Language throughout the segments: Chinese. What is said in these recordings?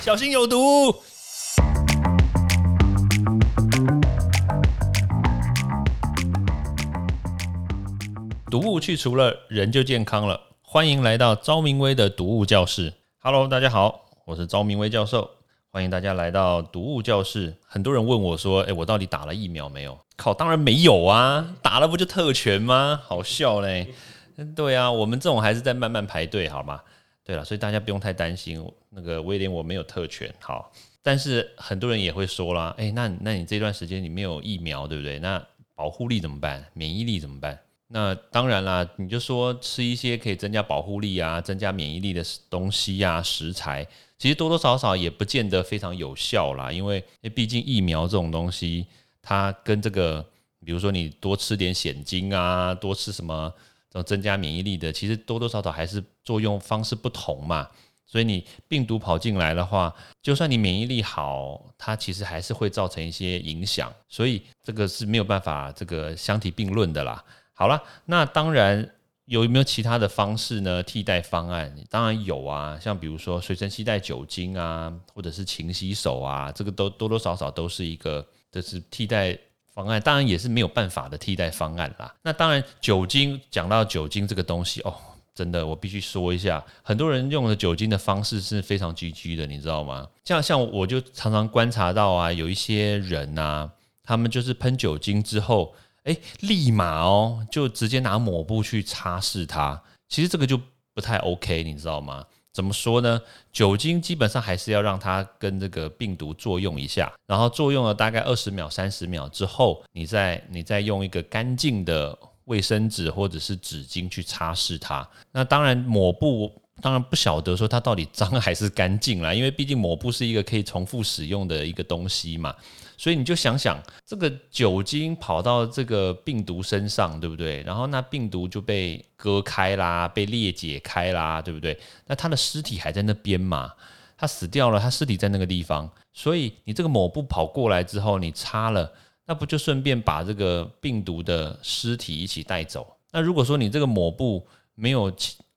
小心有毒。毒物去除了，人就健康了。欢迎来到昭明威的毒物教室。Hello，大家好，我是昭明威教授。欢迎大家来到毒物教室。很多人问我说：“诶，我到底打了疫苗没有？”靠，当然没有啊！打了不就特权吗？好笑嘞！对啊，我们这种还是在慢慢排队，好吗？对了，所以大家不用太担心。那个威廉，我没有特权，好。但是很多人也会说啦：“诶，那那你这段时间你没有疫苗，对不对？那保护力怎么办？免疫力怎么办？”那当然啦，你就说吃一些可以增加保护力啊、增加免疫力的东西呀、食材，其实多多少少也不见得非常有效啦。因为毕竟疫苗这种东西，它跟这个，比如说你多吃点鲜精啊，多吃什么种增加免疫力的，其实多多少少还是作用方式不同嘛。所以你病毒跑进来的话，就算你免疫力好，它其实还是会造成一些影响。所以这个是没有办法这个相提并论的啦。好了，那当然有没有其他的方式呢？替代方案当然有啊，像比如说随身携带酒精啊，或者是勤洗手啊，这个都多多少少都是一个这是替代方案，当然也是没有办法的替代方案啦。那当然酒精讲到酒精这个东西哦，真的我必须说一下，很多人用的酒精的方式是非常 GG 的，你知道吗？像像我就常常观察到啊，有一些人呐，他们就是喷酒精之后。哎，立马哦，就直接拿抹布去擦拭它。其实这个就不太 OK，你知道吗？怎么说呢？酒精基本上还是要让它跟这个病毒作用一下，然后作用了大概二十秒、三十秒之后，你再你再用一个干净的卫生纸或者是纸巾去擦拭它。那当然，抹布当然不晓得说它到底脏还是干净啦，因为毕竟抹布是一个可以重复使用的一个东西嘛。所以你就想想，这个酒精跑到这个病毒身上，对不对？然后那病毒就被割开啦，被裂解开啦，对不对？那它的尸体还在那边嘛？它死掉了，它尸体在那个地方。所以你这个抹布跑过来之后，你擦了，那不就顺便把这个病毒的尸体一起带走？那如果说你这个抹布没有，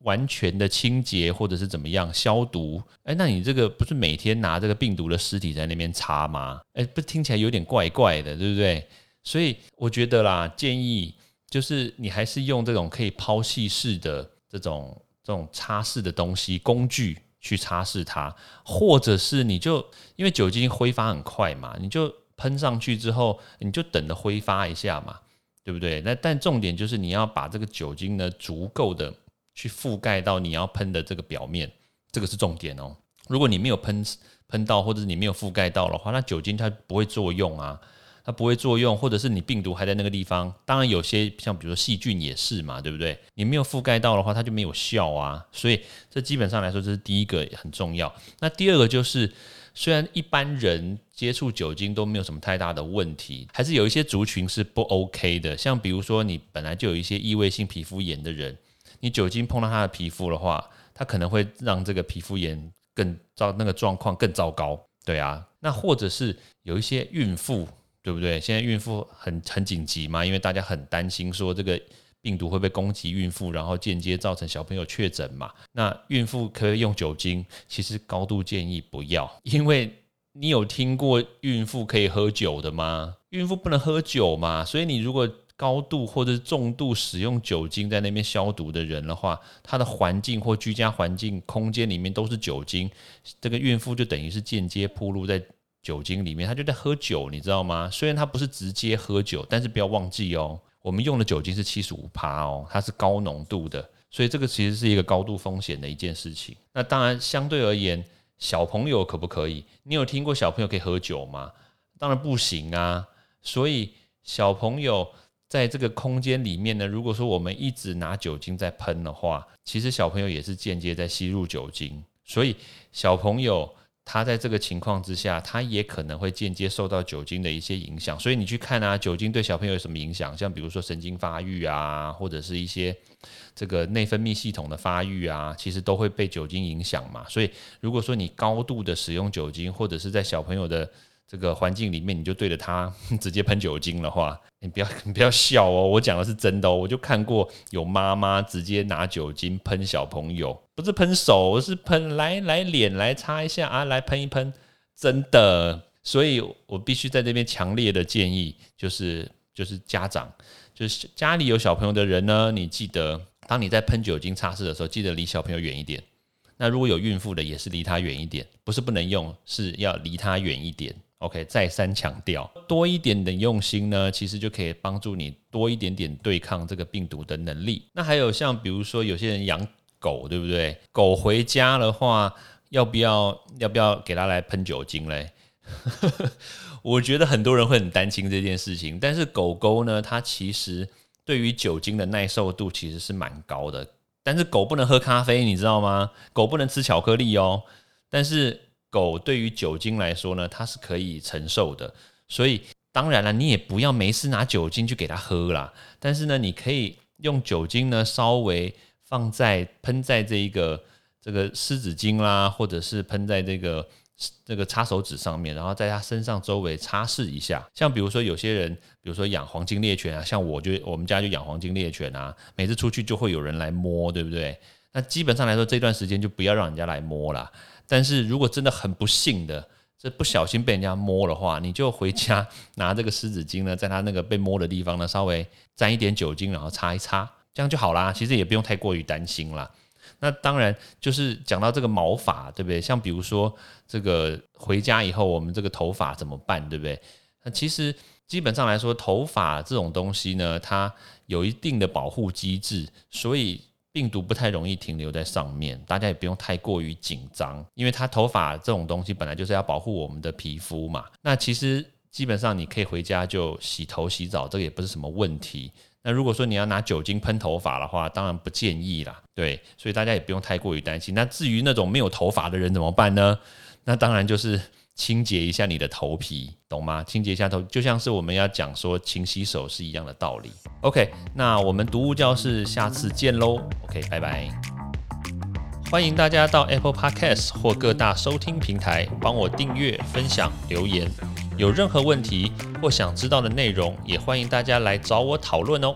完全的清洁或者是怎么样消毒？哎，那你这个不是每天拿这个病毒的尸体在那边擦吗？哎，不听起来有点怪怪的，对不对？所以我觉得啦，建议就是你还是用这种可以抛弃式的这种这种擦拭的东西工具去擦拭它，或者是你就因为酒精挥发很快嘛，你就喷上去之后，你就等着挥发一下嘛，对不对？那但重点就是你要把这个酒精呢足够的。去覆盖到你要喷的这个表面，这个是重点哦。如果你没有喷喷到，或者是你没有覆盖到的话，那酒精它不会作用啊，它不会作用，或者是你病毒还在那个地方。当然有些像比如说细菌也是嘛，对不对？你没有覆盖到的话，它就没有效啊。所以这基本上来说，这是第一个很重要。那第二个就是，虽然一般人接触酒精都没有什么太大的问题，还是有一些族群是不 OK 的。像比如说你本来就有一些异位性皮肤炎的人。你酒精碰到他的皮肤的话，他可能会让这个皮肤炎更糟，那个状况更糟糕。对啊，那或者是有一些孕妇，对不对？现在孕妇很很紧急嘛，因为大家很担心说这个病毒会被攻击孕妇，然后间接造成小朋友确诊嘛。那孕妇可以用酒精，其实高度建议不要，因为你有听过孕妇可以喝酒的吗？孕妇不能喝酒嘛，所以你如果高度或者是重度使用酒精在那边消毒的人的话，他的环境或居家环境空间里面都是酒精，这个孕妇就等于是间接铺露在酒精里面，她就在喝酒，你知道吗？虽然她不是直接喝酒，但是不要忘记哦，我们用的酒精是七十五帕哦，它是高浓度的，所以这个其实是一个高度风险的一件事情。那当然，相对而言，小朋友可不可以？你有听过小朋友可以喝酒吗？当然不行啊，所以小朋友。在这个空间里面呢，如果说我们一直拿酒精在喷的话，其实小朋友也是间接在吸入酒精，所以小朋友他在这个情况之下，他也可能会间接受到酒精的一些影响。所以你去看啊，酒精对小朋友有什么影响？像比如说神经发育啊，或者是一些这个内分泌系统的发育啊，其实都会被酒精影响嘛。所以如果说你高度的使用酒精，或者是在小朋友的这个环境里面，你就对着它 直接喷酒精的话，你不要 你不要笑哦，我讲的是真的哦，我就看过有妈妈直接拿酒精喷小朋友，不是喷手，是喷来来脸来擦一下啊，来喷一喷，真的。所以我必须在这边强烈的建议，就是就是家长，就是家里有小朋友的人呢，你记得当你在喷酒精擦拭的时候，记得离小朋友远一点。那如果有孕妇的，也是离他远一点，不是不能用，是要离他远一点。OK，再三强调，多一点的用心呢，其实就可以帮助你多一点点对抗这个病毒的能力。那还有像比如说有些人养狗，对不对？狗回家的话，要不要要不要给它来喷酒精嘞？我觉得很多人会很担心这件事情，但是狗狗呢，它其实对于酒精的耐受度其实是蛮高的。但是狗不能喝咖啡，你知道吗？狗不能吃巧克力哦。但是狗对于酒精来说呢，它是可以承受的。所以当然了，你也不要没事拿酒精去给它喝啦。但是呢，你可以用酒精呢，稍微放在喷在这一个这个湿纸巾啦，或者是喷在这个。这个擦手指上面，然后在它身上周围擦拭一下。像比如说有些人，比如说养黄金猎犬啊，像我就我们家就养黄金猎犬啊，每次出去就会有人来摸，对不对？那基本上来说，这段时间就不要让人家来摸了。但是如果真的很不幸的，这不小心被人家摸的话，你就回家 拿这个湿纸巾呢，在他那个被摸的地方呢，稍微沾一点酒精，然后擦一擦，这样就好啦。其实也不用太过于担心啦。那当然就是讲到这个毛发，对不对？像比如说这个回家以后，我们这个头发怎么办，对不对？那其实基本上来说，头发这种东西呢，它有一定的保护机制，所以病毒不太容易停留在上面。大家也不用太过于紧张，因为它头发这种东西本来就是要保护我们的皮肤嘛。那其实基本上你可以回家就洗头洗澡，这个也不是什么问题。那如果说你要拿酒精喷头发的话，当然不建议啦。对，所以大家也不用太过于担心。那至于那种没有头发的人怎么办呢？那当然就是清洁一下你的头皮，懂吗？清洁一下头，就像是我们要讲说勤洗手是一样的道理。OK，那我们读物教室下次见喽。OK，拜拜。欢迎大家到 Apple Podcast 或各大收听平台帮我订阅、分享、留言。有任何问题或想知道的内容，也欢迎大家来找我讨论哦。